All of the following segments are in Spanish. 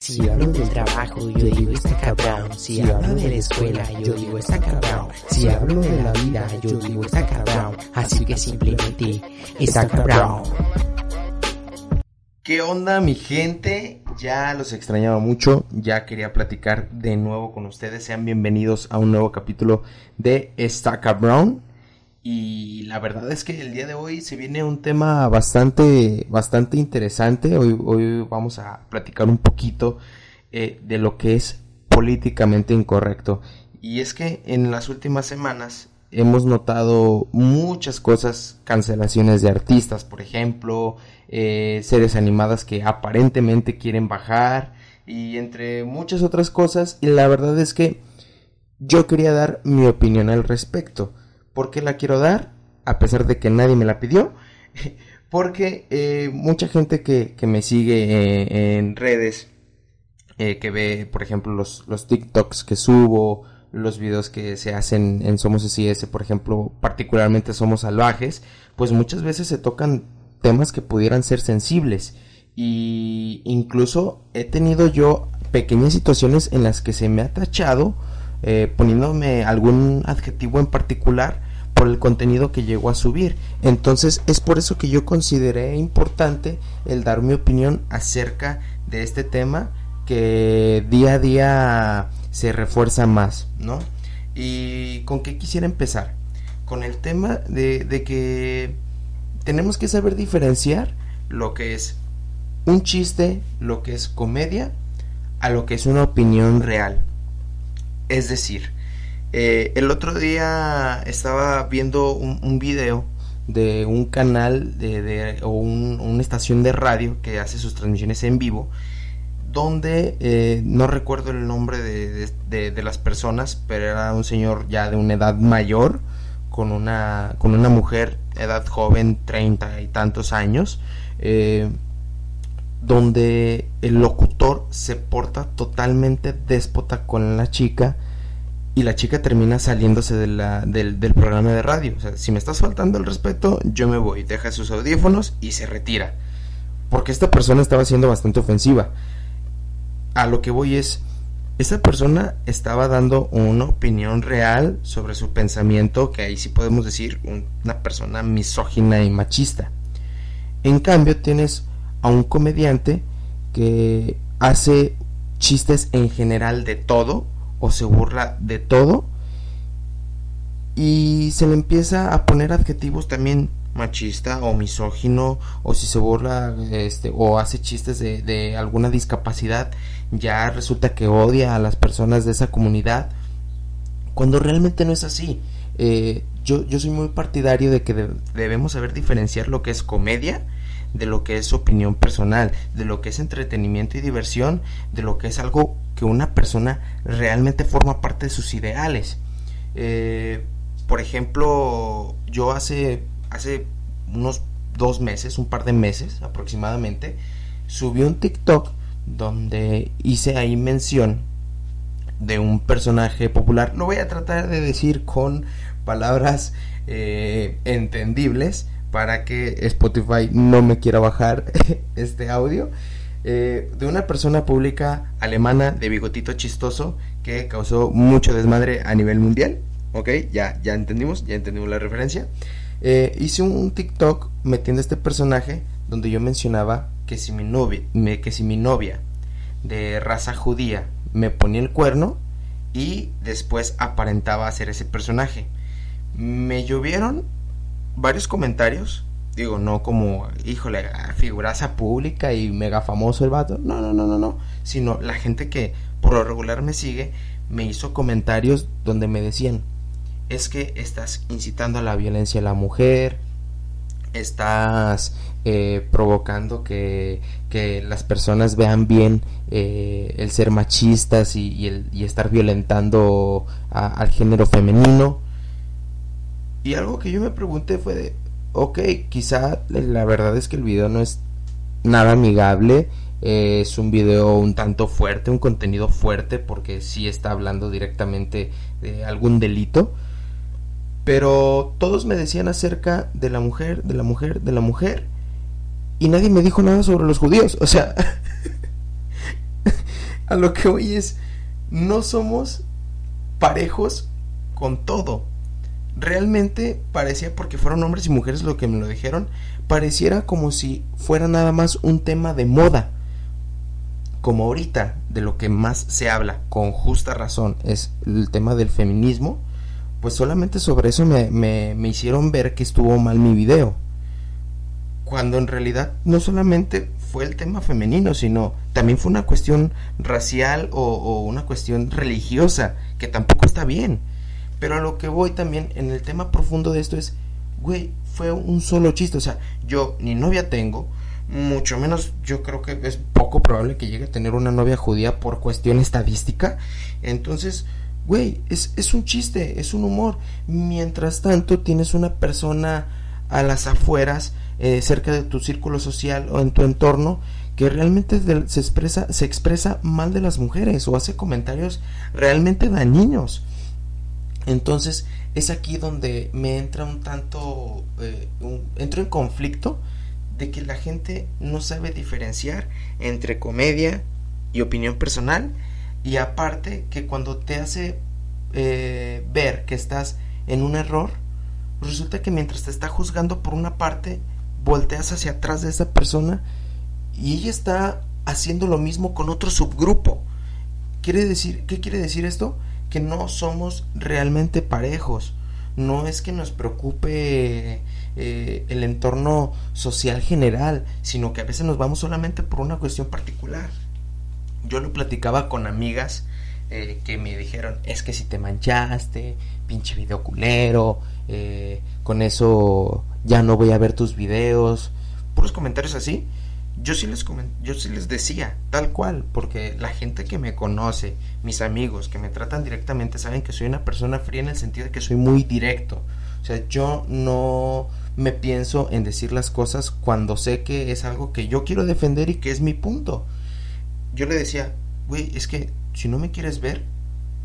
Si hablo del trabajo, yo digo está cabrón. Si hablo de la escuela, yo digo está cabrón. Si hablo de la vida, yo digo está cabrón. Así que simplemente está cabrón. ¿Qué onda mi gente? Ya los extrañaba mucho, ya quería platicar de nuevo con ustedes. Sean bienvenidos a un nuevo capítulo de Estaca Brown. Y la verdad es que el día de hoy se viene un tema bastante, bastante interesante. Hoy, vamos a platicar un poquito eh, de lo que es políticamente incorrecto. Y es que en las últimas semanas hemos notado muchas cosas, cancelaciones de artistas, por ejemplo, eh, series animadas que aparentemente quieren bajar y entre muchas otras cosas. Y la verdad es que yo quería dar mi opinión al respecto. ¿Por qué la quiero dar? A pesar de que nadie me la pidió. Porque eh, mucha gente que, que me sigue eh, en redes, eh, que ve, por ejemplo, los, los TikToks que subo, los videos que se hacen en Somos SIS, por ejemplo, particularmente Somos Salvajes, pues muchas veces se tocan temas que pudieran ser sensibles. Y incluso he tenido yo pequeñas situaciones en las que se me ha tachado poniéndome algún adjetivo en particular por el contenido que llegó a subir. Entonces es por eso que yo consideré importante el dar mi opinión acerca de este tema que día a día se refuerza más, ¿no? ¿Y con qué quisiera empezar? Con el tema de, de que tenemos que saber diferenciar lo que es un chiste, lo que es comedia, a lo que es una opinión real. Es decir, eh, el otro día estaba viendo un, video de un canal de, de o un, una estación de radio que hace sus transmisiones en vivo donde eh, no recuerdo el nombre de, de, de, las personas pero era un señor ya de una edad mayor con una con una mujer edad joven treinta y tantos años eh, donde el locutor se porta totalmente déspota con la chica y la chica termina saliéndose del, del, programa de radio. O sea, si me estás faltando el respeto, yo me voy, deja sus audífonos y se retira. Porque esta persona estaba siendo bastante ofensiva. A lo que voy es, esta persona estaba dando una opinión real sobre su pensamiento, que ahí sí podemos decir una persona misógina y machista. En cambio, tienes a un comediante que hace chistes en general de todo, o se burla de todo y se le empieza a poner adjetivos también machista o misógino o si se burla este o hace chistes de, alguna discapacidad ya resulta que odia a las personas de esa comunidad cuando realmente no es así. Eh, yo, yo soy muy partidario de que de, debemos saber diferenciar lo que es comedia de lo que es opinión personal, de lo que es entretenimiento y diversión, de lo que es algo que una persona realmente forma parte de sus ideales. Eh, por ejemplo, yo hace, hace unos dos meses, un par de meses aproximadamente, subí un TikTok donde hice ahí mención de un personaje popular. Lo voy a tratar de decir con palabras eh, entendibles para que Spotify no me quiera bajar este audio. Eh, de una persona pública alemana de bigotito chistoso que causó mucho desmadre a nivel mundial. Ok, ya, ya entendimos, ya entendimos la referencia. Eh, hice un TikTok metiendo este personaje donde yo mencionaba que si mi novia, que si mi novia de raza judía me ponía el cuerno y después aparentaba ser ese personaje. Me llovieron varios comentarios. Digo, no como, híjole, figuraza pública y mega famoso el vato. No, no, no, no, no. Sino la gente que por lo regular me sigue me hizo comentarios donde me decían, es que estás incitando a la violencia a la mujer, estás eh, provocando que, que, las personas vean bien eh, el ser machistas y, el, y estar violentando al género femenino. Y algo que yo me pregunté fue de, ok, quizá la verdad es que el video no es nada amigable, es un video un tanto fuerte, un contenido fuerte porque sí está hablando directamente de algún delito. Pero todos me decían acerca de la mujer, de la mujer, de la mujer. Y nadie me dijo nada sobre los judíos. O sea, a lo que hoy es, no somos parejos con todo. Realmente parecía, porque fueron hombres y mujeres lo que me lo dijeron, pareciera como si fuera nada más un tema de moda como ahorita de lo que más se habla con justa razón es el tema del feminismo, pues solamente sobre eso me, me, hicieron ver que estuvo mal mi video. Cuando en realidad no solamente fue el tema femenino, sino también fue una cuestión racial o, o, una cuestión religiosa, que tampoco está bien. Pero a lo que voy también en el tema profundo de esto es, güey, fue un solo chiste. O sea, yo ni novia tengo, mucho menos yo creo que es poco probable que llegue a tener una novia judía por cuestión estadística. Entonces, güey, es, es un chiste, es un humor. Mientras tanto, tienes una persona a las afueras, eh, cerca de tu círculo social o en tu entorno, que realmente se expresa, se expresa mal de las mujeres o hace comentarios realmente dañinos. Entonces, es aquí donde me entra un tanto, eh, entro en conflicto de que la gente no sabe diferenciar entre comedia y opinión personal y aparte que cuando te hace eh, ver que estás en un error, resulta que mientras te está juzgando por una parte, volteas hacia atrás de esa persona y ella está haciendo lo mismo con otro subgrupo. ¿Quiere decir, ¿Qué quiere decir esto? Que no somos realmente parejos. No es que nos preocupe eh, el entorno social general, sino que a veces nos vamos solamente por una cuestión particular. Yo lo platicaba con amigas eh, que me dijeron, es que si te manchaste, pinche video culero, eh, con eso ya no voy a ver tus videos, puros comentarios así. Yo sí, les yo sí les decía, tal cual, porque la gente que me conoce, mis amigos que me tratan directamente, saben que soy una persona fría en el sentido de que soy muy directo. O sea, yo no me pienso en decir las cosas cuando sé que es algo que yo quiero defender y que es mi punto. Yo le decía, güey, es que si no me quieres ver,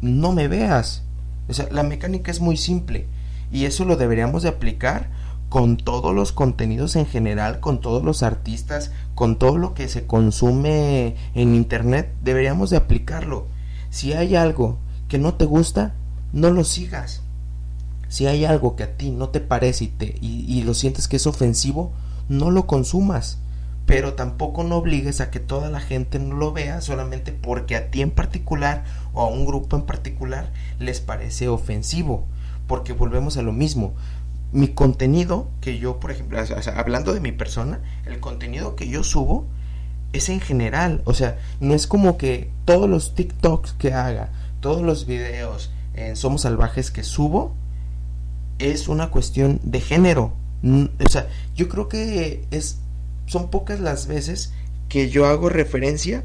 no me veas. O sea, la mecánica es muy simple y eso lo deberíamos de aplicar con todos los contenidos en general, con todos los artistas, con todo lo que se consume en internet, deberíamos de aplicarlo. Si hay algo que no te gusta, no lo sigas. Si hay algo que a ti no te parece y, te, y, lo sientes que es ofensivo, no lo consumas. Pero tampoco no obligues a que toda la gente no lo vea solamente porque a ti en particular o a un grupo en particular les parece ofensivo. Porque volvemos a lo mismo. Mi contenido que yo, por ejemplo, hablando de mi persona, el contenido que yo subo es en general. O sea, no es como que todos los TikToks que haga, todos los videos en Somos Salvajes que subo, es una cuestión de género. O sea, yo creo que es son pocas las veces que yo hago referencia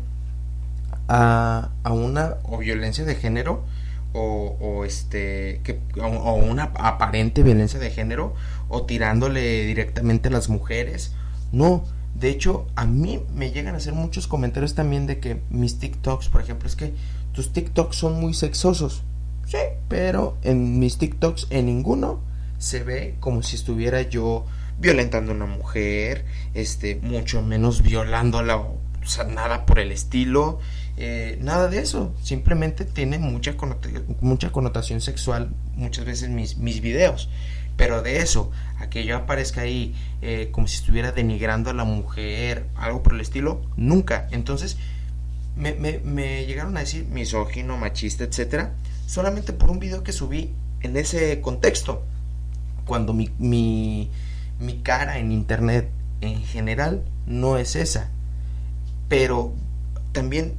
a, a una o violencia de género o, o este que, o, una aparente violencia de género o tirándole directamente a las mujeres. No, de hecho, a mí me llegan a hacer muchos comentarios también de que mis TikToks, por ejemplo, es que tus TikToks son muy sexosos. Sí, pero en mis TikToks en ninguno se ve como si estuviera yo violentando a una mujer, este, mucho menos violándola, o sea, nada por el estilo, eh, nada de eso, simplemente tiene mucha, mucha connotación sexual muchas veces mis, mis videos, pero de eso, a que yo aparezca ahí eh, como si estuviera denigrando a la mujer, algo por el estilo, nunca, entonces me, me, me llegaron a decir misógino, machista, etcétera, solamente por un video que subí en ese contexto. Cuando mi, mi, mi cara en internet en general no es esa. Pero también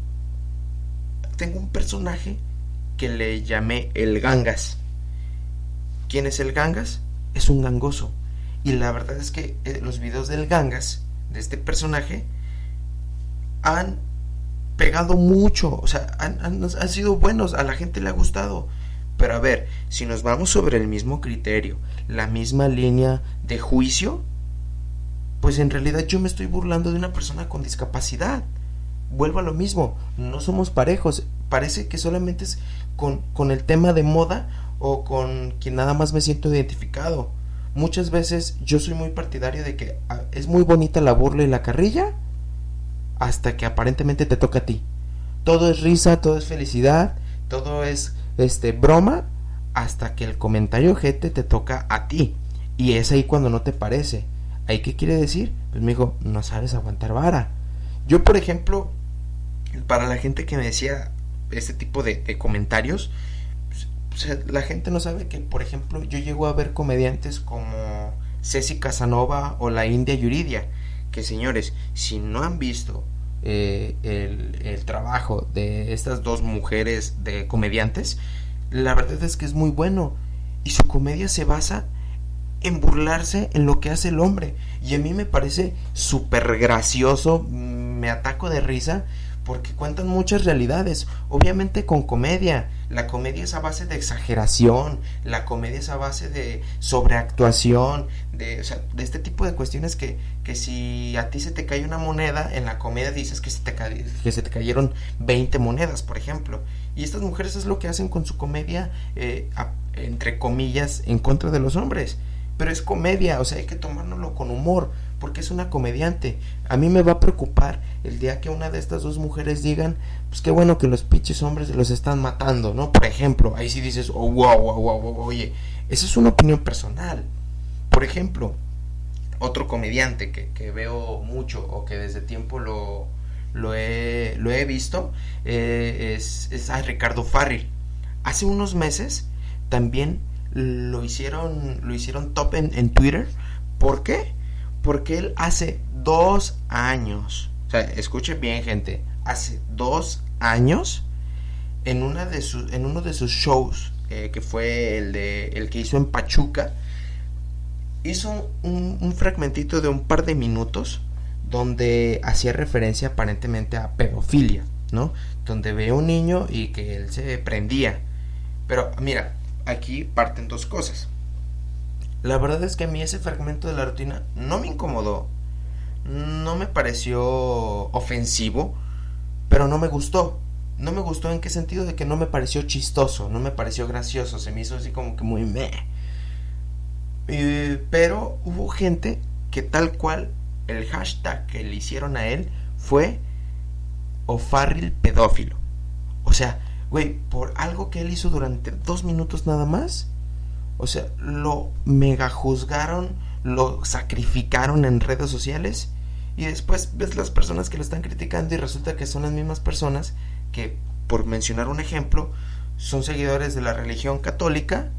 tengo un personaje que le llamé el Gangas. ¿Quién es el Gangas? Es un gangoso. Y la verdad es que eh, los videos del Gangas de este personaje han pegado mucho, o sea, han, han, sido buenos, a la gente le ha gustado. Pero a ver, si nos vamos sobre el mismo criterio, la misma línea de juicio, pues en realidad yo me estoy burlando de una persona con discapacidad. Vuelvo a lo mismo, no somos parejos. Parece que solamente es con, con el tema de moda o con quien nada más me siento identificado. Muchas veces yo soy muy partidario de que ah, es muy bonita la burla y la carrilla hasta que aparentemente te toca a ti. Todo es risa, todo es felicidad, todo es este broma hasta que el comentario gente te toca a ti. Y es ahí cuando no te parece. ¿Ahí qué quiere decir? Pues me dijo, no sabes aguantar vara. Yo, por ejemplo, para la gente que me decía este tipo de, comentarios, pues, la gente no sabe que, por ejemplo, yo llego a ver comediantes como Ceci Casanova o la India Yuridia, que señores, si no han visto eh, el, el, trabajo de estas dos mujeres de comediantes, la verdad es que es muy bueno. Y su comedia se basa en burlarse en lo que hace el hombre. Y a mí me parece súper gracioso, me ataco de risa porque cuentan muchas realidades, obviamente con comedia. La comedia es a base de exageración, la comedia es a base de sobreactuación, de, o sea, de este tipo de cuestiones que, que si a ti se te cae una moneda, en la comedia dices que se te, que se te cayeron 20 monedas, por ejemplo. Y estas mujeres es lo que hacen con su comedia, eh, entre comillas, en contra de los hombres. Pero es comedia, o sea, hay que tomárnoslo con humor porque es una comediante. A mí me va a preocupar el día que una de estas dos mujeres digan, pues qué bueno que los pinches hombres los están matando, ¿no? Por ejemplo, ahí sí dices, oh, wow, wow, wow, oye, esa es una opinión personal. Por ejemplo, otro comediante que, veo mucho o que desde tiempo lo, he, visto eh, es, es a Ricardo Farril. Hace unos meses también lo hicieron, lo hicieron top en, en Twitter. ¿Por qué? Porque él hace dos años, o sea, escuche bien gente, hace dos años, en, una de sus, en uno de sus shows, eh, que fue el, de, el que hizo en Pachuca, hizo un, un fragmentito de un par de minutos donde hacía referencia aparentemente a pedofilia, ¿no? Donde ve a un niño y que él se prendía. Pero mira, aquí parten dos cosas. La verdad es que a mí ese fragmento de la rutina no me incomodó, no me pareció ofensivo, pero no me gustó. No me gustó en qué sentido de que no me pareció chistoso, no me pareció gracioso, se me hizo así como que muy meh. pero hubo gente que tal cual el hashtag que le hicieron a él fue Ofarril pedófilo. O sea, güey, por algo que él hizo durante dos minutos nada más, o sea, lo mega juzgaron, lo sacrificaron en redes sociales y después ves las personas que lo están criticando y resulta que son las mismas personas que, por mencionar un ejemplo, son seguidores de la religión católica,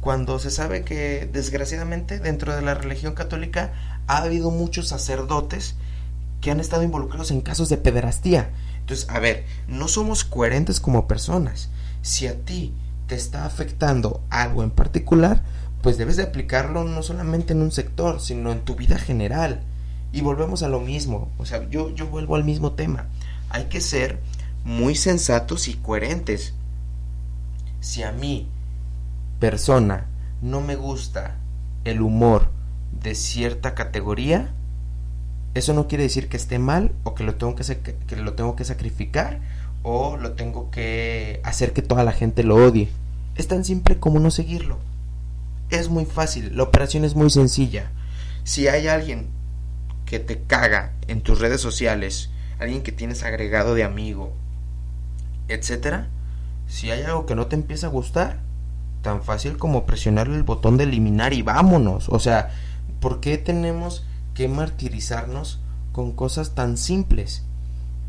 cuando se sabe que desgraciadamente dentro de la religión católica ha habido muchos sacerdotes que han estado involucrados en casos de pederastía. Entonces, a ver, no somos coherentes como personas. Si a ti te está afectando algo en particular, pues debes de aplicarlo no solamente en un sector, sino en tu vida general. Y volvemos a lo mismo, o sea, yo, yo vuelvo al mismo tema. Hay que ser muy sensatos y coherentes. Si a mí, persona, no me gusta el humor de cierta categoría, eso no quiere decir que esté mal o que lo tengo que, que lo tengo que sacrificar o lo tengo que hacer que toda la gente lo odie. Es tan simple como no seguirlo. Es muy fácil, la operación es muy sencilla. Si hay alguien que te caga en tus redes sociales, alguien que tienes agregado de amigo, etcétera, si hay algo que no te empieza a gustar, tan fácil como presionar el botón de eliminar y vámonos. O sea, ¿por qué tenemos que martirizarnos con cosas tan simples?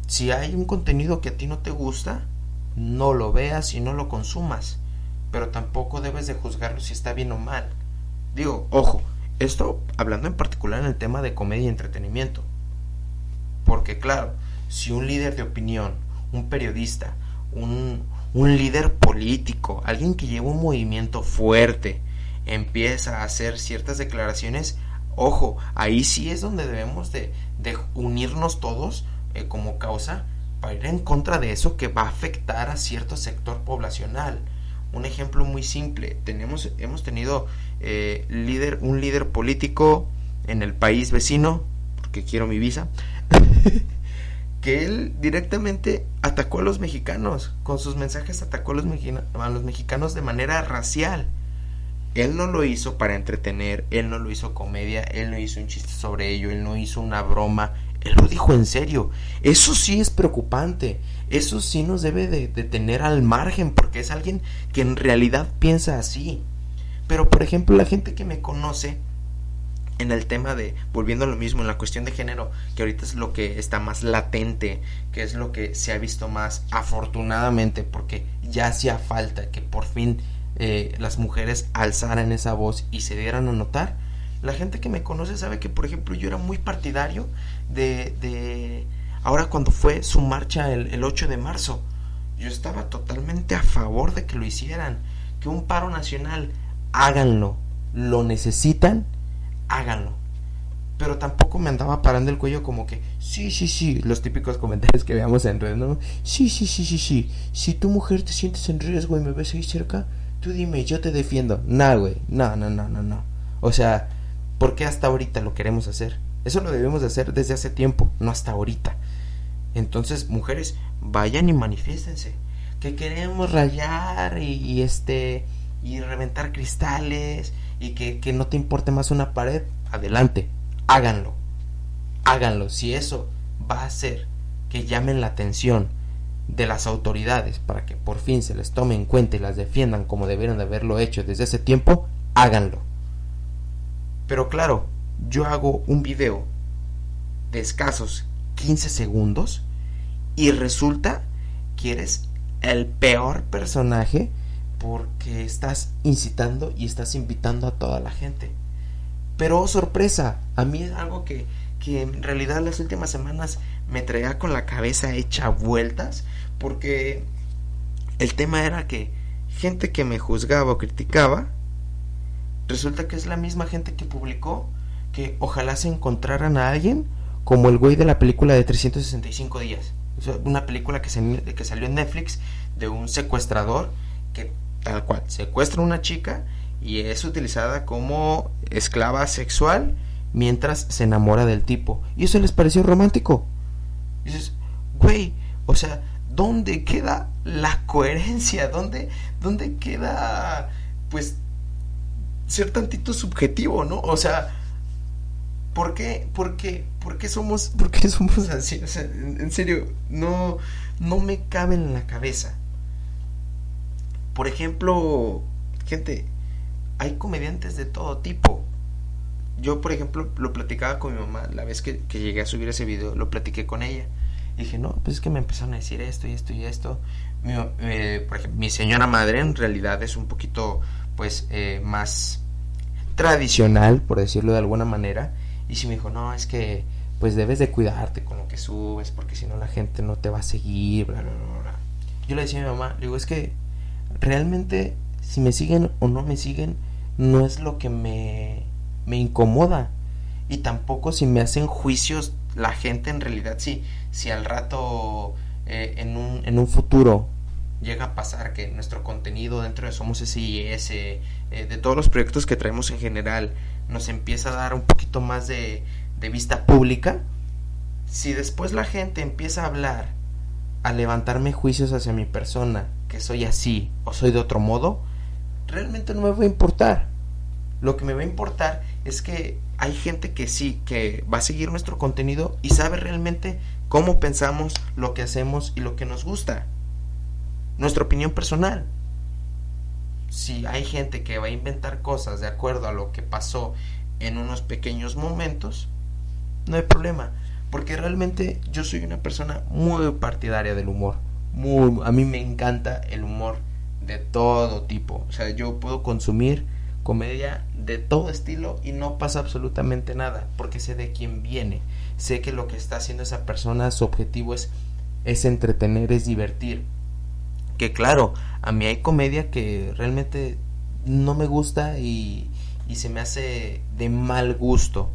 Si hay un contenido que a ti no te gusta, no lo veas y no lo consumas, pero tampoco debes de juzgarlo si está bien o mal. Digo, ojo, esto hablando en particular en el tema de comedia y entretenimiento. Porque claro, si un líder de opinión, un periodista, un, un líder político, alguien que lleva un movimiento fuerte, empieza a hacer ciertas declaraciones, Ojo, ahí sí es donde debemos de, unirnos todos eh, como causa para ir en contra de eso que va a afectar a cierto sector poblacional. Un ejemplo muy simple, tenemos, hemos tenido eh, líder, un líder político en el país vecino, porque quiero mi visa, que él directamente atacó a los mexicanos, con sus mensajes atacó a los, a los mexicanos de manera racial. Él no lo hizo para entretener, él no lo hizo comedia, él no hizo un chiste sobre ello, él no hizo una broma, él lo dijo en serio. Eso sí es preocupante, eso sí nos debe de, de tener al margen, porque es alguien que en realidad piensa así. Pero por ejemplo la gente que me conoce, en el tema de, volviendo a lo mismo, en la cuestión de género, que ahorita es lo que está más latente, que es lo que se ha visto más afortunadamente, porque ya hacía falta que por fin eh, las mujeres alzaran esa voz y se dieran a notar. La gente que me conoce sabe que, por ejemplo, yo era muy partidario de, de ahora cuando fue su marcha el, el 8 de marzo. Yo estaba totalmente a favor de que lo hicieran, que un paro nacional, háganlo, lo necesitan, háganlo. Pero tampoco me andaba parando el cuello como que, sí, sí, sí, los típicos comentarios que veamos en redes, ¿no? Sí, sí, sí, sí, sí. Si tu mujer te sientes en riesgo y me ves ahí cerca, tú dime, yo te defiendo. Nah, güey, no, no, no, no, no. O sea, ¿por qué hasta ahorita lo queremos hacer? Eso lo debemos de hacer desde hace tiempo, no hasta ahorita. Entonces, mujeres, vayan y manifiéstense. Que queremos rayar y, y este y reventar cristales y que, que, no te importe más una pared, adelante, háganlo. Háganlo. Si eso va a hacer que llamen la atención de las autoridades para que por fin se les tome en cuenta y las defiendan como debieron de haberlo hecho desde ese tiempo, háganlo. Pero claro, yo hago un video de escasos 15 segundos y resulta que eres el peor personaje porque estás incitando y estás invitando a toda la gente. Pero oh, sorpresa, a mí es algo que, que en realidad las últimas semanas me traía con la cabeza hecha vueltas porque el tema era que gente que me juzgaba o criticaba resulta que es la misma gente que publicó que ojalá se encontraran a alguien como el güey de la película de 365 días. una película que, se, que salió en Netflix de un secuestrador que tal cual secuestra a una chica y es utilizada como esclava sexual mientras se enamora del tipo. Y eso les pareció romántico. Y dices, güey, o sea, ¿dónde queda la coherencia? ¿Dónde, dónde queda, pues, ser tantito subjetivo, ¿no? O sea, ¿por qué, por qué, por qué somos, por qué somos así? O sea, en, serio, no, no me cabe en la cabeza. Por ejemplo, gente, hay comediantes de todo tipo. Yo, por ejemplo, lo platicaba con mi mamá la vez que, que llegué a subir ese video, lo platiqué con ella. Y dije, no, pues es que me empezaron a decir esto y esto y esto. Mi, eh, por ejemplo, mi señora madre en realidad es un poquito, pues, eh, más tradicional, por decirlo de alguna manera. Y sí me dijo, no, es que, pues debes de cuidarte con lo que subes, porque si no la gente no te va a seguir, bla, bla, bla, bla. Yo le decía a mi mamá, digo, es que realmente si me siguen o no me siguen no es lo que me, me incomoda y tampoco si me hacen juicios la gente en realidad sí si al rato eh, en, un, en un futuro llega a pasar que nuestro contenido dentro de Somos SIS eh, de todos los proyectos que traemos en general nos empieza a dar un poquito más de, de vista pública si después la gente empieza a hablar a levantarme juicios hacia mi persona que soy así o soy de otro modo, realmente no me va a importar. Lo que me va a importar es que hay gente que sí, que va a seguir nuestro contenido y sabe realmente cómo pensamos, lo que hacemos y lo que nos gusta. Nuestra opinión personal. Si hay gente que va a inventar cosas de acuerdo a lo que pasó en unos pequeños momentos, no hay problema. Porque realmente yo soy una persona muy partidaria del humor a mí me encanta el humor de todo tipo. O sea, yo puedo consumir comedia de todo estilo y no pasa absolutamente nada, porque sé de quién viene. Sé que lo que está haciendo esa persona, su objetivo es, es entretener, es divertir. Que claro, a mí hay comedia que realmente no me gusta y, y se me hace de mal gusto.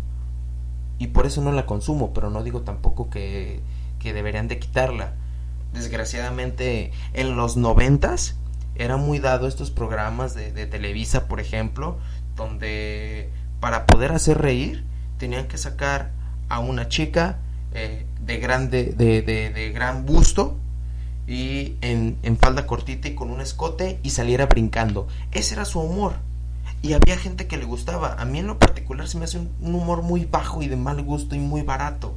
Y por eso no la consumo, pero no digo tampoco que, que deberían de quitarla. Desgraciadamente en los noventas era muy dado estos programas de, de Televisa, por ejemplo, donde para poder hacer reír tenían que sacar a una chica eh, de grande de, de, gran busto y en, en, falda cortita y con un escote y saliera brincando. Ese era su humor. Y había gente que le gustaba. A mí en lo particular se me hace un, un humor muy bajo y de mal gusto y muy barato.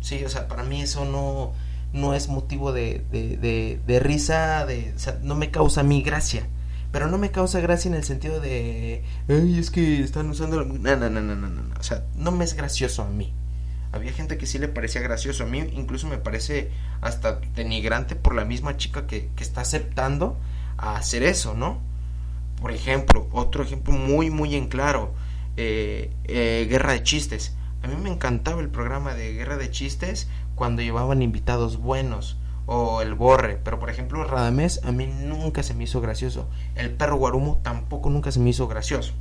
Sí o sea para mí eso no no es motivo de, de, de, risa de no me causa mi gracia. Pero no me causa gracia en el sentido de ay es que están usando no no no no no no. O sea no me es gracioso a mí. Había gente que sí le parecía gracioso a mí incluso me parece hasta denigrante por la misma chica que, que está aceptando a hacer eso no por ejemplo otro ejemplo muy muy en claro eh, eh, guerra de chistes. A mí me encantaba el programa de guerra de chistes cuando llevaban invitados buenos o el borre, pero por ejemplo Radamés a mí nunca se me hizo gracioso, el perro Guarumo tampoco nunca se me hizo gracioso.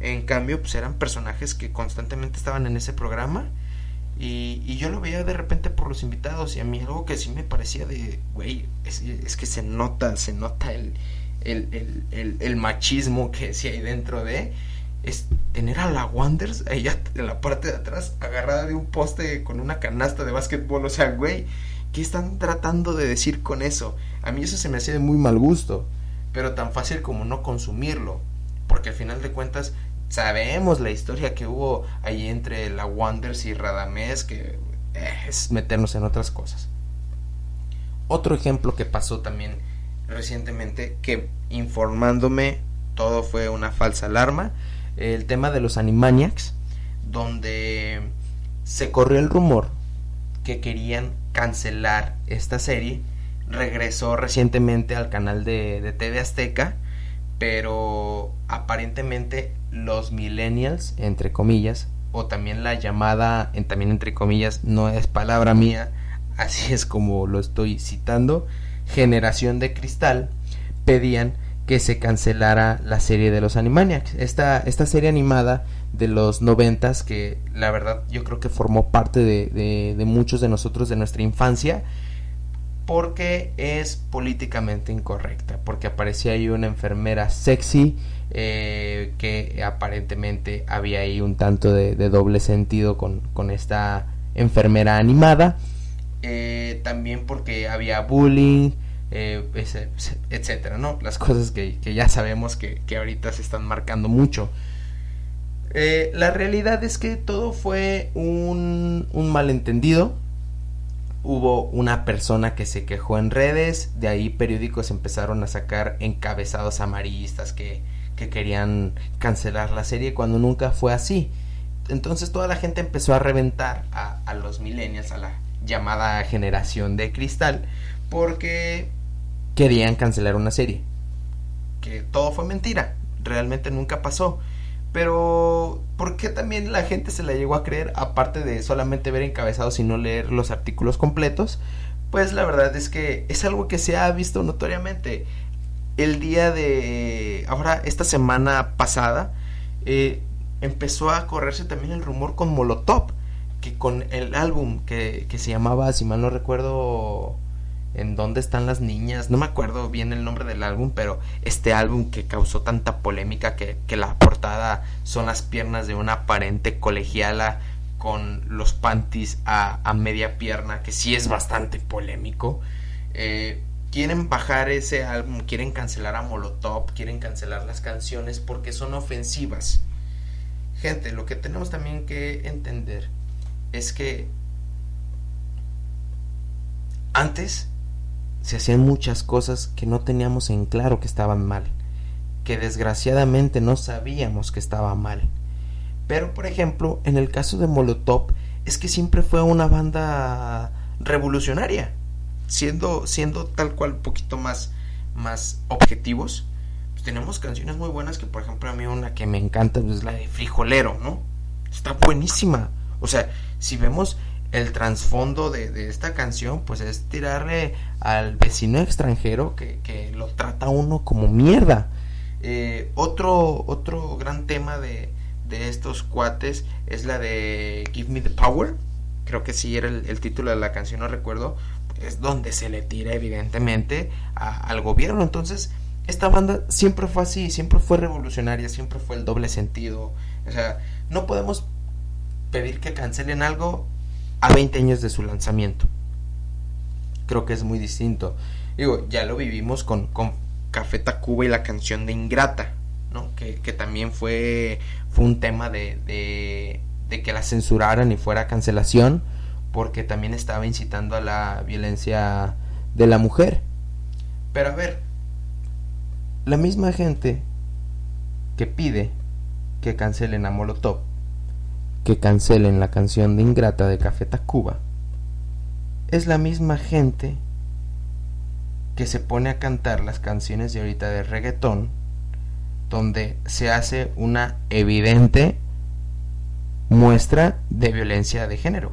En cambio, pues eran personajes que constantemente estaban en ese programa y, yo lo veía de repente por los invitados y a mí algo que sí me parecía de, güey, es, es, que se nota, se nota el, el, el, el, el machismo que sí hay dentro de es tener a la Wonders ella en la parte de atrás agarrada de un poste con una canasta de básquetbol, o sea, güey, ¿Qué están tratando de decir con eso? A mí eso se me hacía de muy mal gusto, pero tan fácil como no consumirlo, porque al final de cuentas sabemos la historia que hubo ahí entre la Wonders y Radamés, que eh, es meternos en otras cosas. Otro ejemplo que pasó también recientemente, que informándome todo fue una falsa alarma, el tema de los Animaniacs, donde se corrió el rumor que querían cancelar esta serie. Regresó recientemente al canal de, de TV Azteca, pero aparentemente los millennials, entre comillas, o también la llamada, también entre comillas, no es palabra mía, así es como lo estoy citando, generación de cristal, pedían que se cancelara la serie de los Animaniacs. Esta, esta serie animada de los noventas que la verdad yo creo que formó parte de, de, muchos de nosotros de nuestra infancia porque es políticamente incorrecta porque aparecía ahí una enfermera sexy eh, que aparentemente había ahí un tanto de, de doble sentido con, con, esta enfermera animada eh, también porque había bullying eh, etcétera no las cosas que, que ya sabemos que, que ahorita se están marcando mucho eh, la realidad es que todo fue un, un malentendido. Hubo una persona que se quejó en redes, de ahí periódicos empezaron a sacar encabezados amarillistas que, que querían cancelar la serie cuando nunca fue así. Entonces toda la gente empezó a reventar a, a los millennials, a la llamada generación de cristal, porque querían cancelar una serie. Que todo fue mentira, realmente nunca pasó. Pero, ¿por qué también la gente se la llegó a creer, aparte de solamente ver encabezados y no leer los artículos completos? Pues la verdad es que es algo que se ha visto notoriamente. El día de... Ahora, esta semana pasada, eh, empezó a correrse también el rumor con Molotov, que con el álbum que, que se llamaba, si mal no recuerdo, en dónde están las niñas, no me acuerdo bien el nombre del álbum, pero este álbum que causó tanta polémica que, la portada son las piernas de una aparente colegiala con los panties a, a media pierna, que sí es bastante polémico. Eh, quieren bajar ese álbum, quieren cancelar a Molotov, quieren cancelar las canciones porque son ofensivas. Gente, lo que tenemos también que entender es que antes se hacían muchas cosas que no teníamos en claro que estaban mal, que desgraciadamente no sabíamos que estaba mal. Pero, por ejemplo, en el caso de Molotov, es que siempre fue una banda revolucionaria, siendo, siendo tal cual un poquito más, más objetivos. Pues tenemos canciones muy buenas que, por ejemplo, a mí una que me encanta pues, es la de Frijolero, ¿no? Está buenísima. O sea, si vemos el trasfondo de, de, esta canción pues es tirarle al vecino extranjero que, que lo trata uno como mierda. Eh, otro, otro gran tema de, de estos cuates es la de Give Me the Power. Creo que sí era el, título de la canción, no recuerdo. Es donde se le tira evidentemente al gobierno. Entonces, esta banda siempre fue así, siempre fue revolucionaria, siempre fue el doble sentido. O sea, no podemos pedir que cancelen algo a 20 años de su lanzamiento. Creo que es muy distinto. Digo, ya lo vivimos con, con Café Tacuba y la canción de Ingrata, ¿no? Que, también fue, fue un tema de, de, de que la censuraran y fuera cancelación, porque también estaba incitando a la violencia de la mujer. Pero a ver, la misma gente que pide que cancelen a Molotov, que cancelen la canción de Ingrata de Café Tacuba, es la misma gente que se pone a cantar las canciones de ahorita de reggaetón, donde se hace una evidente muestra de violencia de género.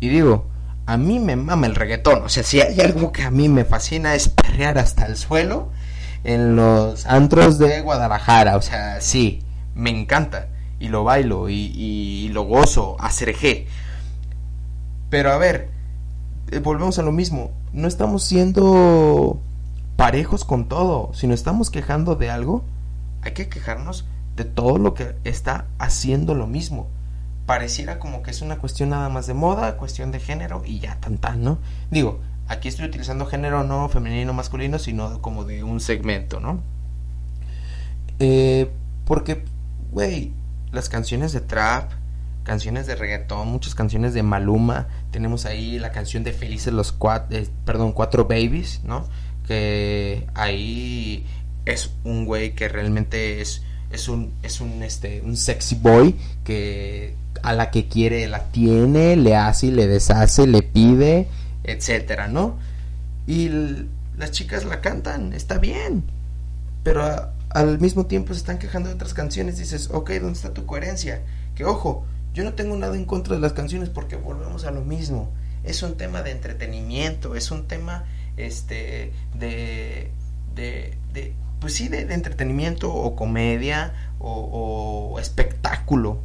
Y digo, a mí me mama el reggaetón, o sea, si hay algo que a mí me fascina es perrear hasta el suelo en los antros de Guadalajara, o sea, sí, me encanta y lo bailo y, lo gozo, G Pero a ver, eh, volvemos a lo mismo, no estamos siendo parejos con todo, si nos estamos quejando de algo, hay que quejarnos de todo lo que está haciendo lo mismo. Pareciera como que es una cuestión nada más de moda, cuestión de género y ya tan tan, ¿no? Digo, aquí estoy utilizando género no femenino masculino, sino como de un segmento, ¿no? Eh, porque, güey, las canciones de trap, canciones de reggaetón, muchas canciones de Maluma. Tenemos ahí la canción de Felices los cuatro, eh, perdón, cuatro babies, ¿no? Que ahí es un güey que realmente es es un es un este un sexy boy que a la que quiere la tiene, le hace y le deshace, le pide, etcétera, ¿no? Y las chicas la cantan, está bien. Pero al mismo tiempo se están quejando de otras canciones, dices, ok, ¿dónde está tu coherencia? Que ojo, yo no tengo nada en contra de las canciones porque volvemos a lo mismo. Es un tema de entretenimiento, es un tema este de de, de pues sí de, entretenimiento o comedia o, espectáculo,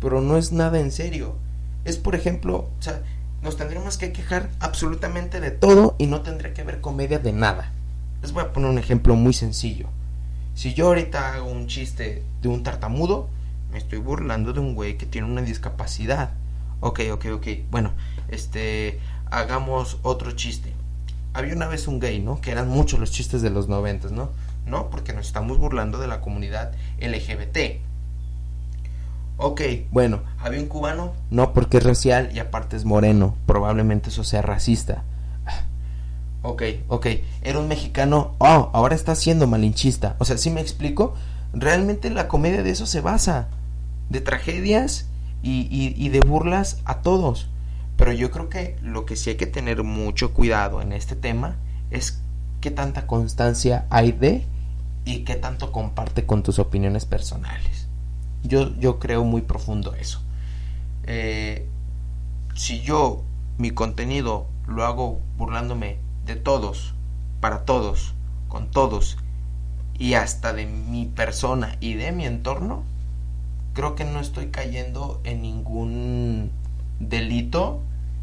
pero no es nada en serio. Es por ejemplo, nos tendríamos que quejar absolutamente de todo y no tendría que haber comedia de nada. Les voy a poner un ejemplo muy sencillo. Si yo ahorita hago un chiste de un tartamudo, me estoy burlando de un güey que tiene una discapacidad. Ok, ok, ok. Bueno, este, hagamos otro chiste. Había una vez un gay, ¿no? Que eran muchos los chistes de los noventas, ¿no? No, porque nos estamos burlando de la comunidad LGBT. Ok, bueno, había un cubano, no porque es racial y aparte es moreno, probablemente eso sea racista. Ok, ok. Era un mexicano. Oh, ahora está siendo malinchista. O sea, si me explico? Realmente la comedia de eso se basa. De tragedias y, y, de burlas a todos. Pero yo creo que lo que sí hay que tener mucho cuidado en este tema es qué tanta constancia hay de y qué tanto comparte con tus opiniones personales. Yo, yo creo muy profundo eso. Eh, si yo mi contenido lo hago burlándome de todos, para todos, con todos, y hasta de mi persona y de mi entorno, creo que no estoy cayendo en ningún delito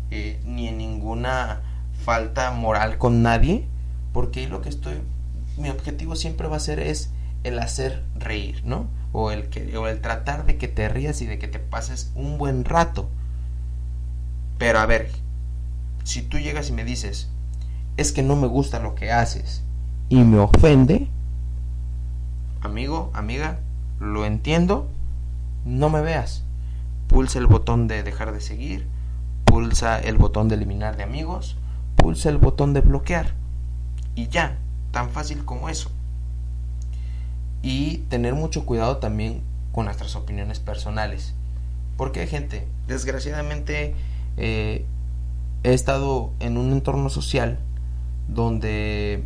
eh, ni en ninguna falta moral con nadie, porque lo que estoy, mi objetivo siempre va a ser es el hacer reír, ¿no? O el, que, o el tratar de que te rías y de que te pases un buen rato. Pero a ver, si tú llegas y me dices, es que no me gusta lo que haces y me ofende, amigo, amiga, lo entiendo, no me veas. Pulsa el botón de dejar de seguir, pulsa el botón de eliminar de amigos, pulsa el botón de bloquear. Y ya, tan fácil como eso. Y tener mucho cuidado también con nuestras opiniones personales. Porque gente, desgraciadamente eh, he estado en un entorno social donde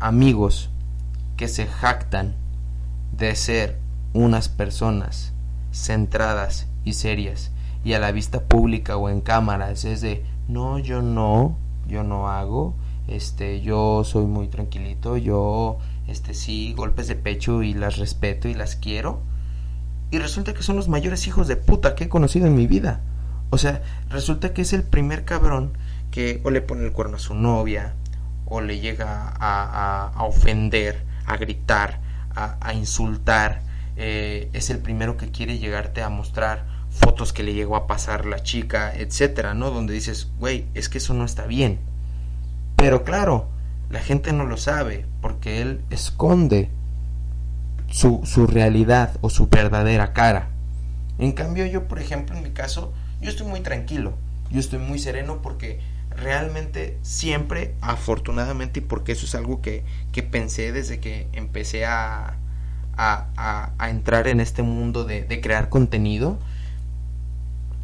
amigos que se jactan de ser unas personas centradas y serias y a la vista pública o en cámaras es de no yo no yo no hago este, yo soy muy tranquilito, yo, este, sí, golpes de pecho y las respeto y las quiero. Y resulta que son los mayores hijos de puta que he conocido en mi vida. O sea, resulta que es el primer cabrón que o le pone el cuerno a su novia, le llega a, ofender, a gritar, a, a insultar. Eh, es el primero que quiere llegarte a mostrar fotos que le llegó a pasar la chica, etcétera, ¿no? Donde dices, güey, es que eso no está bien. Pero claro, la gente no lo sabe porque él esconde su, su realidad o su verdadera cara. En cambio, yo, por ejemplo, en mi caso, yo estoy muy tranquilo, yo estoy muy sereno porque realmente siempre, afortunadamente, y porque eso es algo que, que pensé desde que empecé a, a, a, entrar en este mundo de, de crear contenido,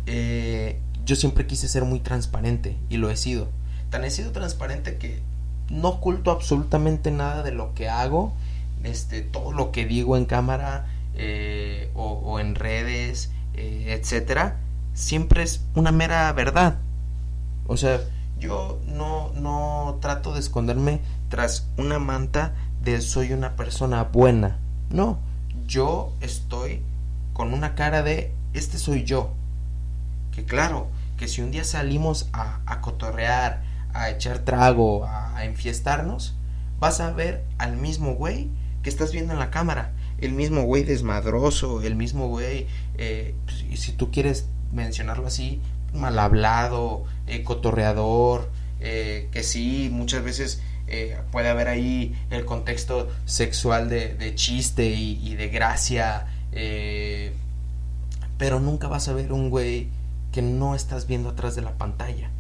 eh, yo siempre quise ser muy transparente y lo he sido. Tan he sido transparente que no oculto absolutamente nada de lo que hago, este, todo lo que digo en cámara eh, o, en redes, eh, etcétera, siempre es una mera verdad. O sea, yo no, no trato de esconderme tras una manta de soy una persona buena. No, yo estoy con una cara de este soy yo. Que claro, que si un día salimos a, a cotorrear, a echar trago, a, enfiestarnos, vas a ver al mismo güey que estás viendo en la cámara. El mismo güey desmadroso, el mismo güey, eh, pues, y si tú quieres mencionarlo así, mal hablado, eh, cotorreador, eh, que sí, muchas veces eh, puede haber ahí el contexto sexual de, chiste y, y, de gracia, pero nunca vas a ver un güey que no estás viendo atrás de la pantalla.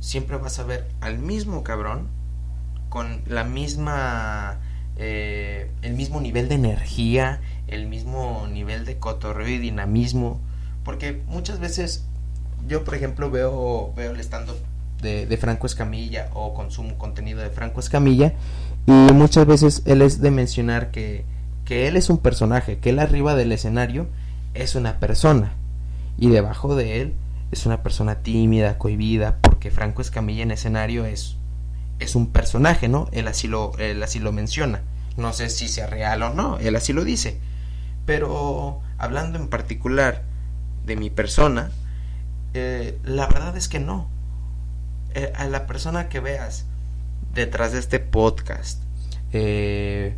Siempre vas a ver al mismo cabrón con la misma el mismo nivel de energía, el mismo nivel de cotorreo y dinamismo, porque muchas veces yo, por ejemplo, veo, veo el stand-up de, de, Franco Escamilla o consumo contenido de Franco Escamilla y muchas veces él es de mencionar que, que él es un personaje, que él arriba del escenario es una persona y debajo de él es una persona tímida, cohibida, porque Franco Escamilla en escenario es, es un personaje, ¿no? Él así, lo, él así lo menciona. No sé si sea real o no, él así lo dice. Pero hablando en particular de mi persona, eh, la verdad es que no. Eh, a la persona que veas detrás de este podcast, eh,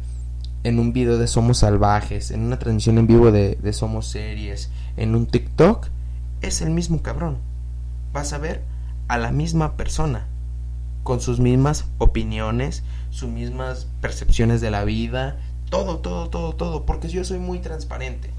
en un video de Somos Salvajes, en una transmisión en vivo de, de, Somos Series, en un TikTok, es el mismo cabrón. Vas a ver a la misma persona, con sus mismas opiniones, sus mismas percepciones de la vida, todo, todo, todo, todo, porque yo soy muy transparente.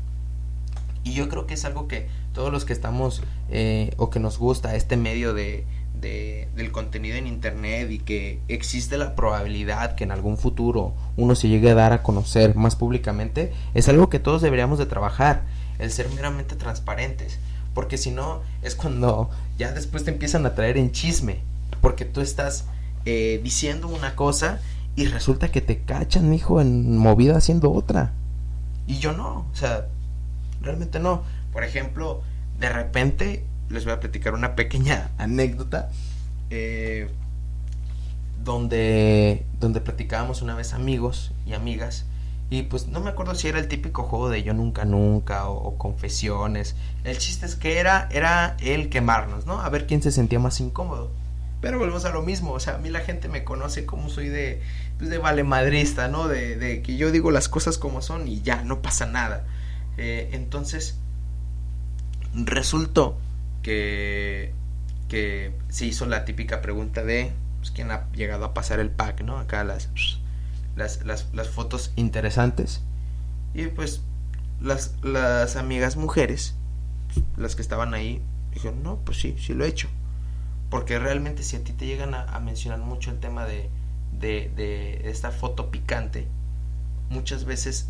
Y yo creo que es algo que todos los que estamos eh, o que nos gusta este medio de, de, del contenido en internet y que existe la probabilidad que en algún futuro uno se llegue a dar a conocer más públicamente, es algo que todos deberíamos de trabajar, el ser meramente transparentes, porque si no es cuando ya después te empiezan a traer en chisme, porque tú estás eh, diciendo una cosa y resulta que te cachan, hijo, en movida haciendo otra. Y yo no, o sea, realmente no. Por ejemplo, de repente les voy a platicar una pequeña anécdota eh, donde, donde platicábamos una vez amigos y amigas y pues no me acuerdo si era el típico juego de yo nunca nunca o, confesiones. El chiste es que era, era el quemarnos, ¿no? A ver quién se sentía más incómodo. Pero volvemos a lo mismo, o sea, a mí la gente me conoce como soy de, pues de valemadrista, ¿no? De, de que yo digo las cosas como son y ya, no pasa nada. Eh, entonces, resultó que, que se hizo la típica pregunta de pues, quién ha llegado a pasar el pack, ¿no? Acá las, las, las, las fotos interesantes. Y pues las, las amigas mujeres, las que estaban ahí, dijeron, no, pues sí, sí lo he hecho. Porque realmente si a ti te llegan a, a mencionar mucho el tema de, de, de esta foto picante, muchas veces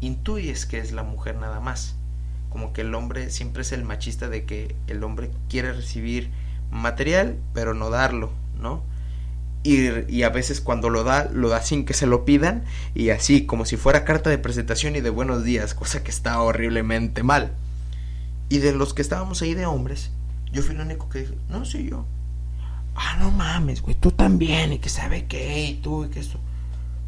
intuyes que es la mujer nada más. Como que el hombre siempre es el machista de que el hombre quiere recibir material, pero no darlo, ¿no? Y, y, a veces cuando lo da, lo da sin que se lo pidan y así, como si fuera carta de presentación y de buenos días, cosa que está horriblemente mal. Y de los que estábamos ahí de hombres, yo fui el único que dije, no, sí, yo. ah, no mames, güey, tú también, y que sabe qué, y tú, y que esto.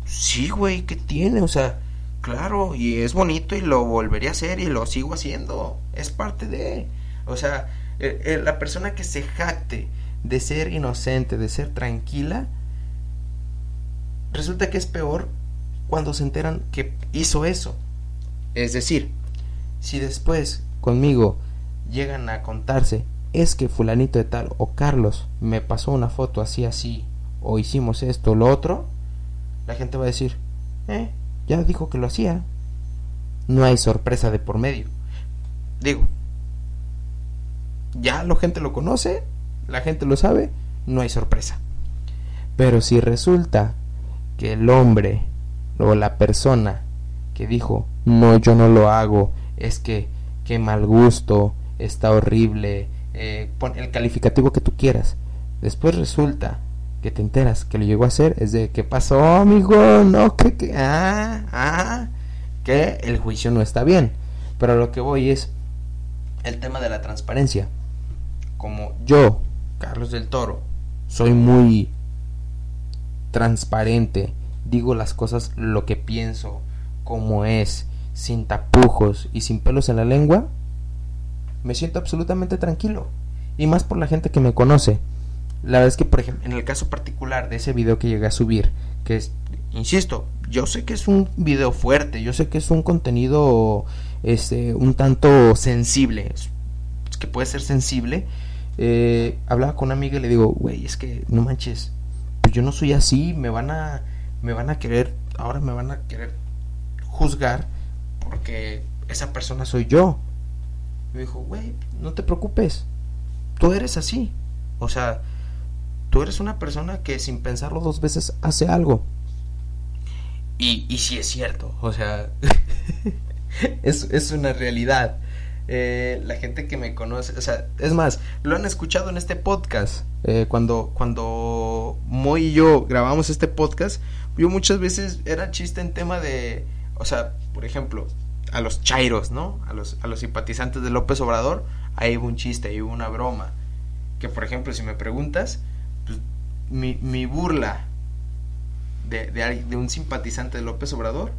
Sí, güey, ¿qué tiene? O sea, claro, y es bonito y lo volvería a hacer y lo sigo haciendo. Es parte de. O sea, la persona que se jacte de ser inocente, de ser tranquila, resulta que es peor cuando se enteran que hizo eso. Es decir, si después conmigo llegan a contarse, es que fulanito de tal o Carlos me pasó una foto así así, o hicimos esto o lo otro, la gente va a decir, eh, ya dijo que lo hacía. No hay sorpresa de por medio. Digo, ya la gente lo conoce, la gente lo sabe, no hay sorpresa. Pero si resulta que el hombre o la persona que dijo, no, yo no lo hago, es que qué mal gusto, está horrible, eh, pon el calificativo que tú quieras. Después resulta que te enteras que lo llegó a hacer, es de, ¿qué pasó, amigo? No, que, que, ah, ah, que el juicio no está bien. Pero lo que voy es el tema de la transparencia. Como yo, Carlos del Toro, soy muy transparente, digo las cosas lo que pienso, como es, sin tapujos y sin pelos en la lengua, me siento absolutamente tranquilo. Y más por la gente que me conoce. La verdad es que, por ejemplo, en el caso particular de ese video que llegué a subir, que es, insisto, yo sé que es un video fuerte, yo sé que es un contenido este, un tanto sensible, que puede ser sensible. Eh, hablaba con una amiga y le digo, güey, es que no manches, pues yo no soy así, me van a, me van a querer, ahora me van a querer juzgar porque esa persona soy yo. Me dijo, güey, no te preocupes, tú eres así. O sea, tú eres una persona que sin pensarlo dos veces hace algo. Y, y sí es cierto, o sea, es, es una realidad. Eh, la gente que me conoce, o sea, es más, lo han escuchado en este podcast. Eh, cuando, cuando Moy y yo grabamos este podcast, yo muchas veces era chiste en tema de, o sea, por ejemplo, a los chairos, ¿no? A los, a los simpatizantes de López Obrador, ahí hubo un chiste, ahí hubo una broma. Que por ejemplo, si me preguntas, mi, burla de un simpatizante de López Obrador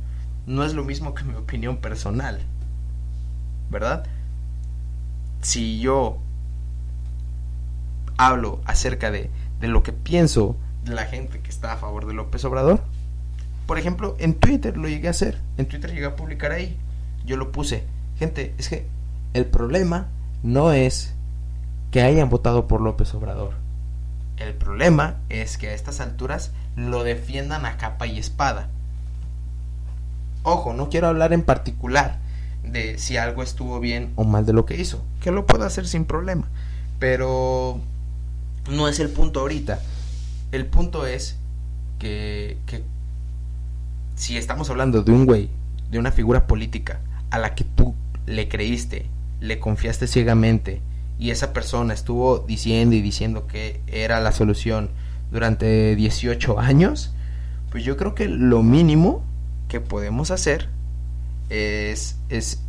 no es lo mismo que mi opinión personal. ¿Verdad? Si yo hablo acerca de, de lo que pienso de la gente que está a favor de López Obrador, por ejemplo, en Twitter lo llegué a hacer, en Twitter llegué a publicar ahí, yo lo puse, gente, es que el problema no es que hayan votado por López Obrador, el problema es que a estas alturas lo defiendan a capa y espada. Ojo, no quiero hablar en particular de si algo estuvo bien o mal de lo que hizo, que lo puedo hacer sin problema, pero no es el punto ahorita. El punto es que, que si estamos hablando de un güey, de una figura política a la que tú le creíste, le confiaste ciegamente y esa persona estuvo diciendo y diciendo que era la solución durante 18 años, pues yo creo que lo mínimo que podemos hacer es, es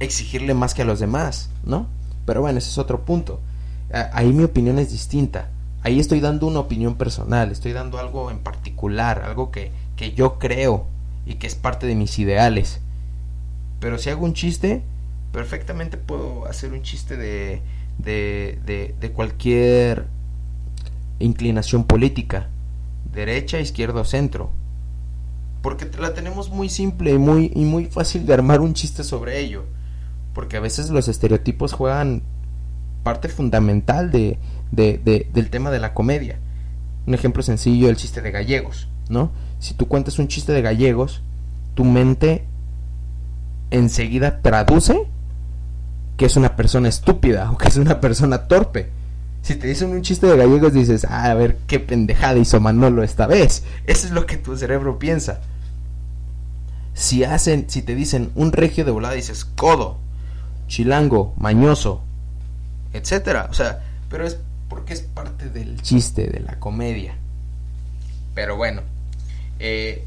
exigirle más que a los demás, ¿no? Pero bueno, ese es otro punto. Ahí mi opinión es distinta. Ahí estoy dando una opinión personal, estoy dando algo en particular, algo que, que yo creo y que es parte de mis ideales. Pero si hago un chiste, perfectamente puedo hacer un chiste de, de, de, de cualquier inclinación política, derecha, izquierda o centro. Porque la tenemos muy simple y muy, y muy fácil de armar un chiste sobre ello. Porque a veces los estereotipos juegan parte fundamental de, de, del tema de la comedia. Un ejemplo sencillo, el chiste de gallegos, ¿no? Si tú cuentas un chiste de gallegos, tu mente enseguida traduce que es una persona estúpida o que es una persona torpe. Si te dicen un chiste de gallegos dices, ah, a ver qué pendejada hizo Manolo esta vez. Eso es lo que tu cerebro piensa. Si hacen, si te dicen un regio de volada dices codo, chilango, mañoso, etcétera. O sea, pero es porque es parte del chiste, de la comedia. Pero bueno, eh,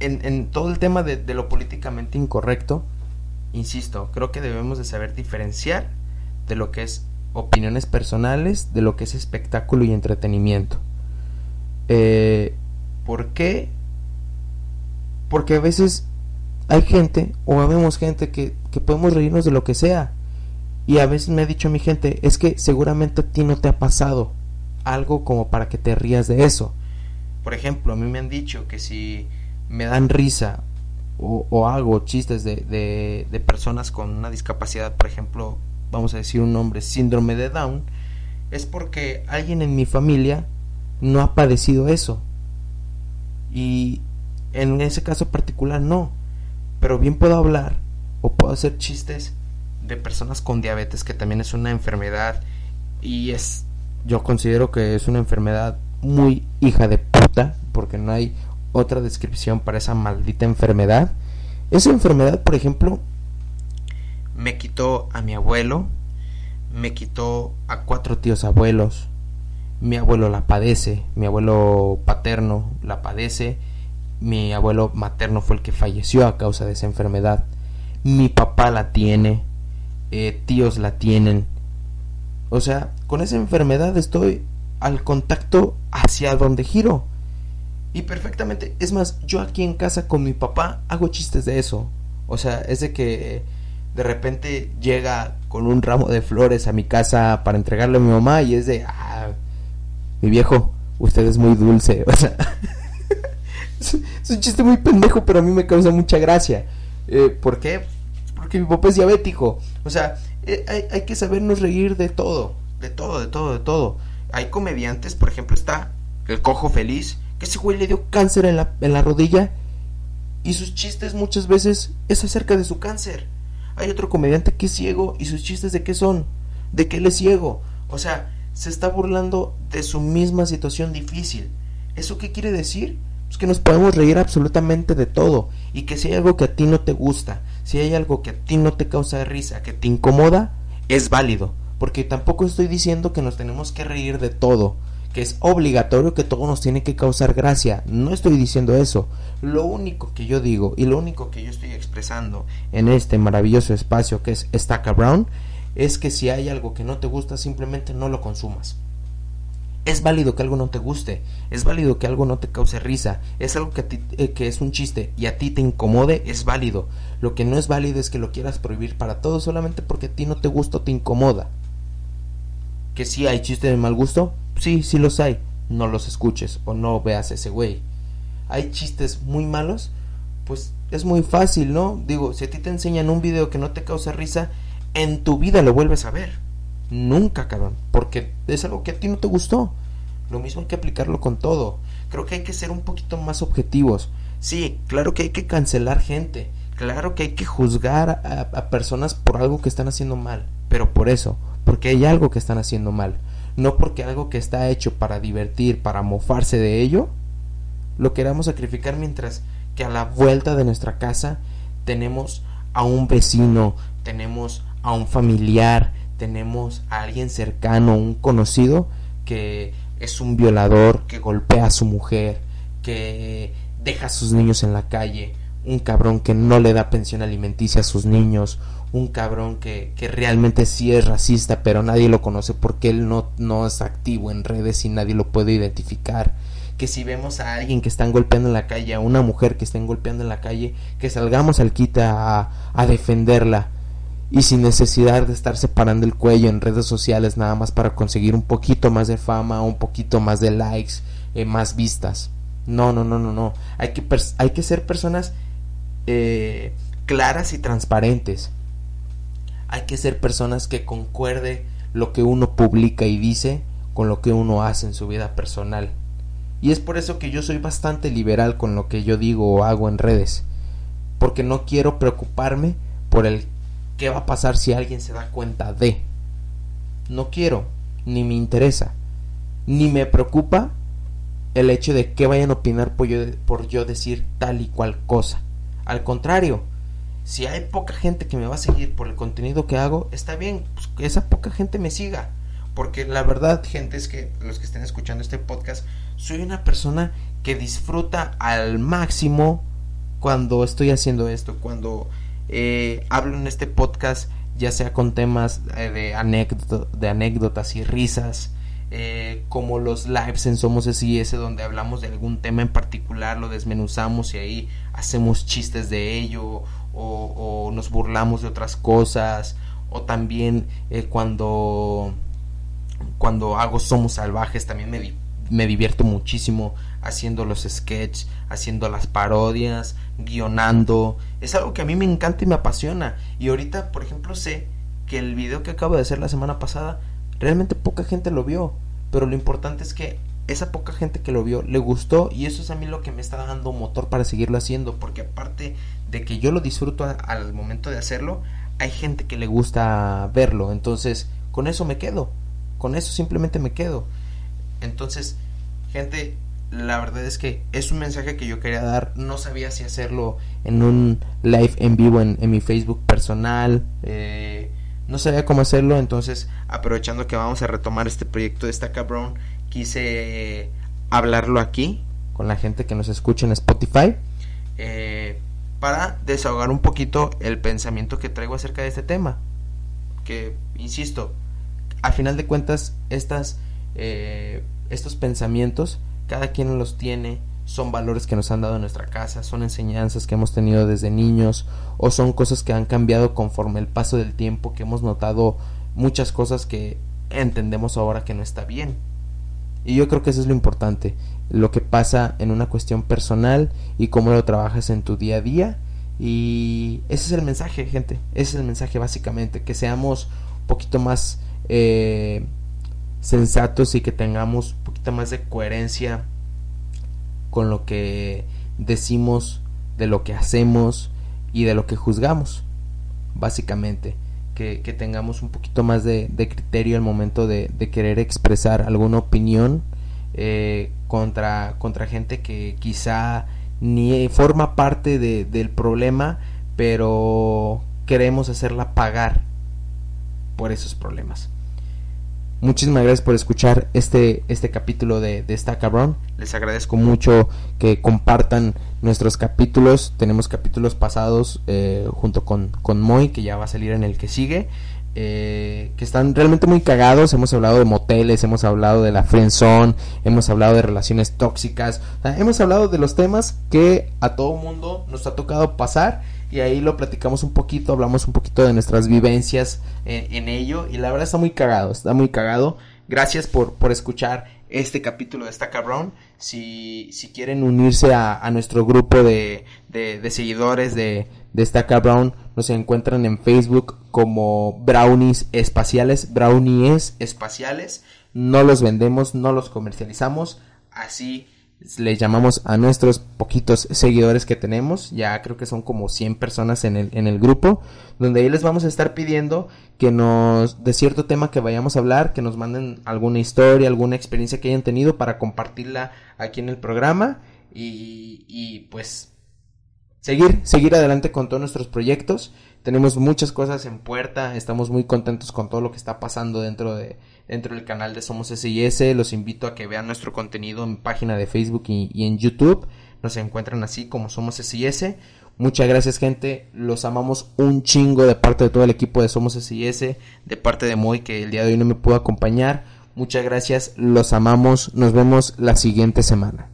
en, todo el tema de, lo políticamente incorrecto, insisto, creo que debemos de saber diferenciar de lo que es opiniones personales de lo que es espectáculo y entretenimiento. Eh, ¿Por qué? Porque a veces hay gente, o vemos gente que, que podemos reírnos de lo que sea. Y a veces me ha dicho mi gente, es que seguramente a ti no te ha pasado algo como para que te rías de eso. Por ejemplo, a mí me han dicho que si me dan risa o, hago chistes de, de, de, personas con una discapacidad, por ejemplo, vamos a decir un nombre, síndrome de Down, es porque alguien en mi familia no ha padecido eso. Y en ese caso particular no. Pero bien puedo hablar o puedo hacer chistes de personas con diabetes, que también es una enfermedad y es, yo considero que es una enfermedad muy hija de puta, porque no hay otra descripción para esa maldita enfermedad. Esa enfermedad, por ejemplo, me quitó a mi abuelo, me quitó a cuatro tíos abuelos, mi abuelo la padece, mi abuelo paterno la padece, mi abuelo materno fue el que falleció a causa de esa enfermedad, mi papá la tiene, eh, tíos la tienen. O sea, con esa enfermedad estoy al contacto hacia donde giro. Y perfectamente, es más, yo aquí en casa con mi papá hago chistes de eso. O sea, es de que de repente llega con un ramo de flores a mi casa para entregarle a mi mamá y es de, ah, mi viejo, usted es muy dulce. O sea, es un chiste muy pendejo, pero a mí me causa mucha gracia. Eh, ¿Por qué? Porque mi papá es diabético. O sea, eh, hay, hay, que sabernos reír de todo, de todo, de todo, de todo. Hay comediantes, por ejemplo, está el cojo feliz, ese güey le dio cáncer en la, en la rodilla y sus chistes muchas veces es acerca de su cáncer. Hay otro comediante que es ciego y sus chistes de qué son, de que él es ciego. O sea, se está burlando de su misma situación difícil. ¿Eso qué quiere decir? Pues que nos podemos reír absolutamente de todo y que si hay algo que a ti no te gusta, si hay algo que a ti no te causa risa, que te incomoda, es válido. Porque tampoco estoy diciendo que nos tenemos que reír de todo, que es obligatorio que todo nos tiene que causar gracia. No estoy diciendo eso. Lo único que yo digo y lo único que yo estoy expresando en este maravilloso espacio que es Stack Brown es que si hay algo que no te gusta, simplemente no lo consumas. Es válido que algo no te guste, es válido que algo no te cause risa, es algo que, a ti, eh, que es un chiste y a ti te incomode, es válido. Lo que no es válido es que lo quieras prohibir para todo solamente porque a ti no te gusta o te incomoda. Que si hay chistes de mal gusto, sí, sí los hay, no los escuches o no veas ese güey. Hay chistes muy malos, pues es muy fácil, ¿no? Digo, si a ti te enseñan un video que no te causa risa, en tu vida lo vuelves a ver. Nunca, cabrón. Porque es algo que a ti no te gustó. Lo mismo hay que aplicarlo con todo. Creo que hay que ser un poquito más objetivos. Sí, claro que hay que cancelar gente. Claro que hay que juzgar a, personas por algo que están haciendo mal. Pero por eso, porque hay algo que están haciendo mal. No porque algo que está hecho para divertir, para mofarse de ello, lo queramos sacrificar mientras que a la vuelta de nuestra casa tenemos a un vecino, tenemos a un familiar, tenemos a alguien cercano, un conocido que es un violador, que golpea a su mujer, que deja a sus niños en la calle, un cabrón que no le da pensión alimenticia a sus niños, un cabrón que, que realmente sí es racista, pero nadie lo conoce porque él no, no es activo en redes y nadie lo puede identificar. Que si vemos a alguien que están golpeando en la calle, a una mujer que estén golpeando en la calle, que salgamos al quita a, a defenderla y sin necesidad de estar separando el cuello en redes sociales nada más para conseguir un poquito más de fama, un poquito más de likes, eh, más vistas. No, no, no, no, no. Hay que, hay que ser personas eh, claras y transparentes. Hay que ser personas que concuerde lo que uno publica y dice con lo que uno hace en su vida personal. Y es por eso que yo soy bastante liberal con lo que yo digo o hago en redes. Porque no quiero preocuparme por el ¿Qué va a pasar si alguien se da cuenta de? No quiero, ni me interesa, ni me preocupa el hecho de que vayan a opinar por yo, por yo decir tal y cual cosa. Al contrario, si hay poca gente que me va a seguir por el contenido que hago, está bien, pues, que esa poca gente me siga. Porque la verdad, gente, es que los que estén escuchando este podcast, soy una persona que disfruta al máximo cuando estoy haciendo esto, cuando eh, hablo en este podcast ya sea con temas eh, de, de anécdotas y risas, eh, como los lives en Somos SIS donde hablamos de algún tema en particular, lo desmenuzamos y ahí hacemos chistes de ello o, nos burlamos de otras cosas o también eh, cuando cuando hago Somos Salvajes también me, me divierto muchísimo haciendo los sketches, haciendo las parodias, guionando. Es algo que a mí me encanta y me apasiona. Y ahorita, por ejemplo, sé que el video que acabo de hacer la semana pasada, realmente poca gente lo vio. Pero lo importante es que esa poca gente que lo vio le gustó y eso es a mí lo que me está dando motor para seguirlo haciendo. Porque aparte de que yo lo disfruto al momento de hacerlo, hay gente que le gusta verlo. Entonces, con eso me quedo. Con eso simplemente me quedo. Entonces, gente, la verdad es que es un mensaje que yo quería dar. No sabía si hacerlo en un live en vivo en, mi Facebook personal. Eh, no sabía cómo hacerlo. Entonces, aprovechando que vamos a retomar este proyecto de esta cabrón, quise hablarlo aquí con la gente que nos escucha en Spotify. Eh, para desahogar un poquito el pensamiento que traigo acerca de este tema. Que, insisto, a final de cuentas, estas, eh, estos pensamientos cada quien los tiene, son valores que nos han dado en nuestra casa, son enseñanzas que hemos tenido desde niños o son cosas que han cambiado conforme el paso del tiempo, que hemos notado muchas cosas que entendemos ahora que no está bien. Y yo creo que eso es lo importante, lo que pasa en una cuestión personal y cómo lo trabajas en tu día a día. Y ese es el mensaje, gente, ese es el mensaje básicamente, que seamos un poquito más eh, sensatos y que tengamos un poquito más de coherencia con lo que decimos, de lo que hacemos y de lo que juzgamos, básicamente. Que, tengamos un poquito más de, criterio al momento de, querer expresar alguna opinión eh, contra, contra gente que quizá ni forma parte del problema, pero queremos hacerla pagar por esos problemas. Muchísimas gracias por escuchar este, este capítulo de, de Esta Cabrón. Les agradezco mucho que compartan nuestros capítulos. Tenemos capítulos pasados eh, junto con, con Moy, que ya va a salir en el que sigue. Eh, que están realmente muy cagados. Hemos hablado de moteles, hemos hablado de la friendzone, hemos hablado de relaciones tóxicas. hemos hablado de los temas que a todo mundo nos ha tocado pasar y ahí lo platicamos un poquito, hablamos un poquito de nuestras vivencias en, ello y la verdad está muy cagado, está muy cagado. Gracias por, por escuchar este capítulo de Esta Cabrón. Si, si quieren unirse a, nuestro grupo de, de, seguidores de, de Esta Cabrón, nos encuentran en Facebook como Brownies Espaciales, Brownies Espaciales. No los vendemos, no los comercializamos, así le llamamos a nuestros poquitos seguidores que tenemos, ya creo que son como 100 personas en el, en el grupo, donde ahí les vamos a estar pidiendo que nos, de cierto tema que vayamos a hablar, que nos manden alguna historia, alguna experiencia que hayan tenido para compartirla aquí en el programa y, y pues seguir, seguir adelante con todos nuestros proyectos. Tenemos muchas cosas en puerta, estamos muy contentos con todo lo que está pasando dentro de, dentro del canal de Somos SIS. Los invito a que vean nuestro contenido en página de Facebook y, en YouTube. Nos encuentran así como Somos SIS. Muchas gracias gente, los amamos un chingo de parte de todo el equipo de Somos SIS, de parte de Moy que el día de hoy no me pudo acompañar. Muchas gracias, los amamos, nos vemos la siguiente semana.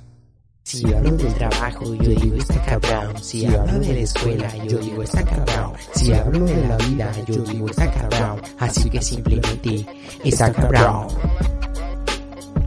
Si hablo del trabajo, yo digo está cabrón. Si hablo de la escuela, yo digo está cabrón. Si hablo de la vida, yo digo está cabrón. Así que simplemente está cabrón.